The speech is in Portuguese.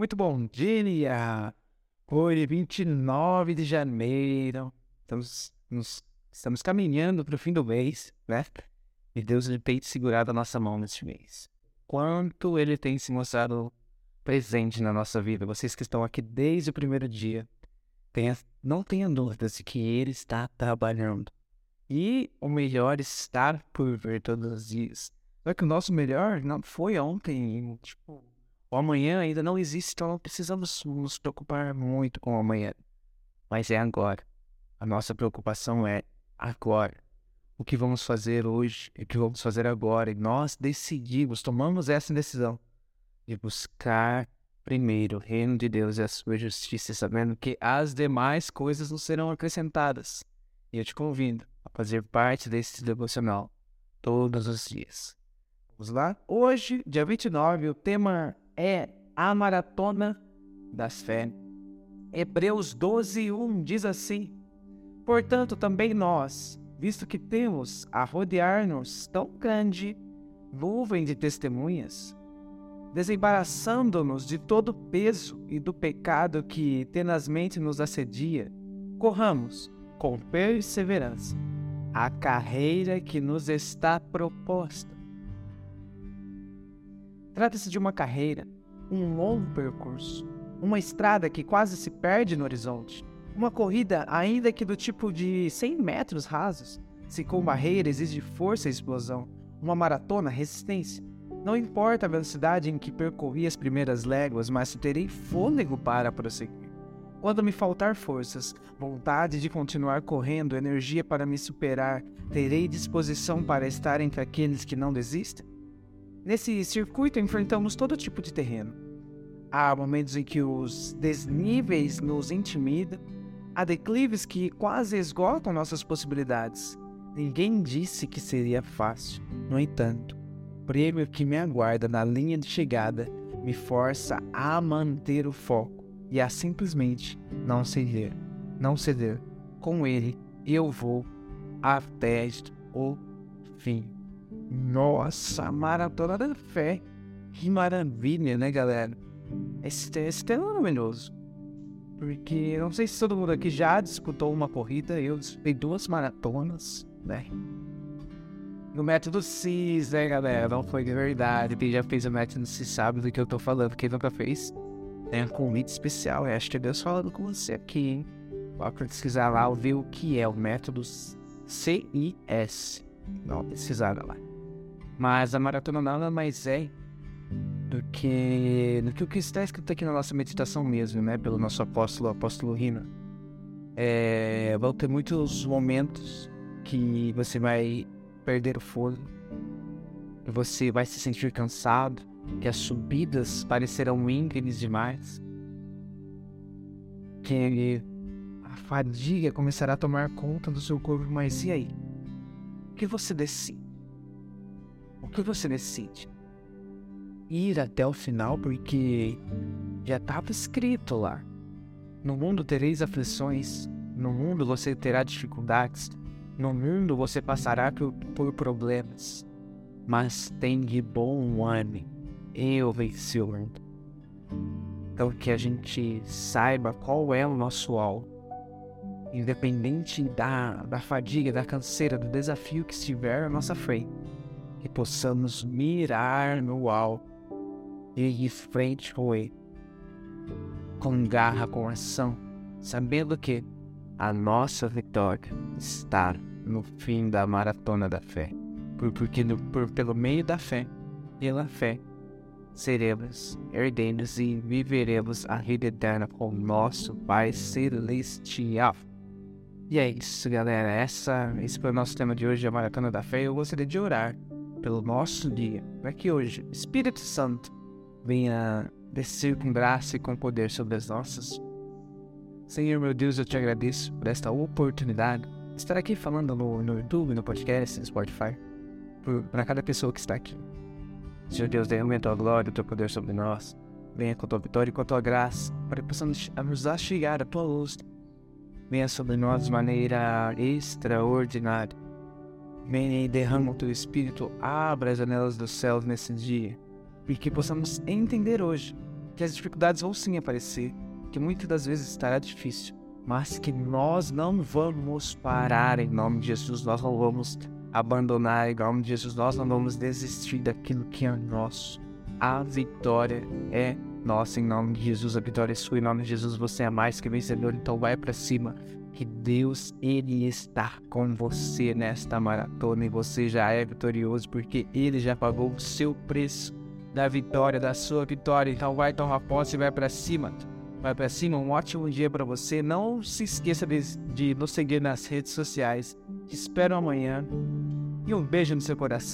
Muito bom dia! Hoje, 29 de janeiro, estamos, nos, estamos caminhando para o fim do mês, né? E Deus tem segurado a nossa mão neste mês. Quanto Ele tem se mostrado presente na nossa vida. Vocês que estão aqui desde o primeiro dia, tenha, não tenha dúvidas de que Ele está trabalhando. E o melhor está por vir todos os dias. Só que o nosso melhor não foi ontem, tipo, o amanhã ainda não existe, então não precisamos nos preocupar muito com o amanhã. Mas é agora. A nossa preocupação é agora. O que vamos fazer hoje e o que vamos fazer agora. E nós decidimos, tomamos essa decisão de buscar primeiro o reino de Deus e a sua justiça, sabendo que as demais coisas nos serão acrescentadas. E eu te convido a fazer parte desse devocional todos os dias. Vamos lá? Hoje, dia 29, o tema é a maratona das fé. Hebreus 12, 1 diz assim: Portanto, também nós, visto que temos a rodear-nos tão grande nuvem de testemunhas, desembaraçando-nos de todo o peso e do pecado que tenazmente nos assedia, corramos com perseverança a carreira que nos está proposta Trata-se de uma carreira, um longo percurso, uma estrada que quase se perde no horizonte, uma corrida ainda que do tipo de 100 metros rasos, se com barreira exige força e explosão, uma maratona resistência. Não importa a velocidade em que percorri as primeiras léguas, mas terei fôlego para prosseguir. Quando me faltar forças, vontade de continuar correndo, energia para me superar, terei disposição para estar entre aqueles que não desistem? Nesse circuito enfrentamos todo tipo de terreno. Há momentos em que os desníveis nos intimidam, há declives que quase esgotam nossas possibilidades. Ninguém disse que seria fácil. No entanto, o prêmio que me aguarda na linha de chegada me força a manter o foco e a simplesmente não ceder. Não ceder. Com ele, eu vou até o fim. Nossa, maratona da fé. Que maravilha, né, galera? Esse, tema é maravilhoso. Porque não sei se todo mundo aqui já disputou uma corrida. Eu disputei duas maratonas, né? No método CIS, né, galera? Não foi de verdade. Quem já fez o método CIS sabe do que eu tô falando. Quem nunca fez, tem um convite especial. Que Deus falando com você aqui, hein? Pode pesquisar lá, ver o que é o método CIS. Não, pesquisar lá. Mas a maratona nada mais é do que, do que o que está escrito aqui na nossa meditação mesmo, né? Pelo nosso apóstolo, apóstolo Rina. É, vão ter muitos momentos que você vai perder o fôlego, você vai se sentir cansado, que as subidas parecerão íngremes demais, que a fadiga começará a tomar conta do seu corpo, mas e aí? O que você decide? Que você decide? Ir até o final porque já estava escrito lá. No mundo tereis aflições, no mundo você terá dificuldades, no mundo você passará por, por problemas. Mas tem de bom ânimo, eu venci o mundo. Então que a gente saiba qual é o nosso alvo. Independente da, da fadiga, da canseira, do desafio que estiver à nossa frente que possamos mirar no alto e ir em frente com ele, com garra, com ação, sabendo que a nossa vitória está no fim da maratona da fé, porque no, por, pelo meio da fé, pela fé, seremos herdeiros e viveremos a vida eterna com nosso Pai Celestial. E é isso, galera. Essa, esse foi o nosso tema de hoje, a Maratona da Fé. Eu gostaria de orar pelo nosso dia, para que hoje Espírito Santo venha descer com graça e com poder sobre as nossas. Senhor meu Deus, eu te agradeço por esta oportunidade de estar aqui falando no, no YouTube, no podcast, no Spotify, para cada pessoa que está aqui. Senhor Deus, derrame a tua glória, o teu poder sobre nós. Venha com a tua vitória e com a tua graça, para que possamos nos chegar a tua luz. Venha sobre nós de maneira extraordinária Venha e derrama o teu espírito, abra as janelas dos céus nesse dia, e que possamos entender hoje que as dificuldades vão sim aparecer, que muitas das vezes estará difícil, mas que nós não vamos parar em nome de Jesus, nós não vamos abandonar em nome de Jesus, nós não vamos desistir daquilo que é nosso. A vitória é nossa em nome de Jesus, a vitória é sua em nome de Jesus, você é mais que vencedor, então vai para cima. Que Deus, Ele está com você nesta maratona e você já é vitorioso porque Ele já pagou o seu preço da vitória, da sua vitória. Então vai tomar posse e vai para cima. Vai para cima, um ótimo dia para você. Não se esqueça de, de nos seguir nas redes sociais. Te espero amanhã e um beijo no seu coração.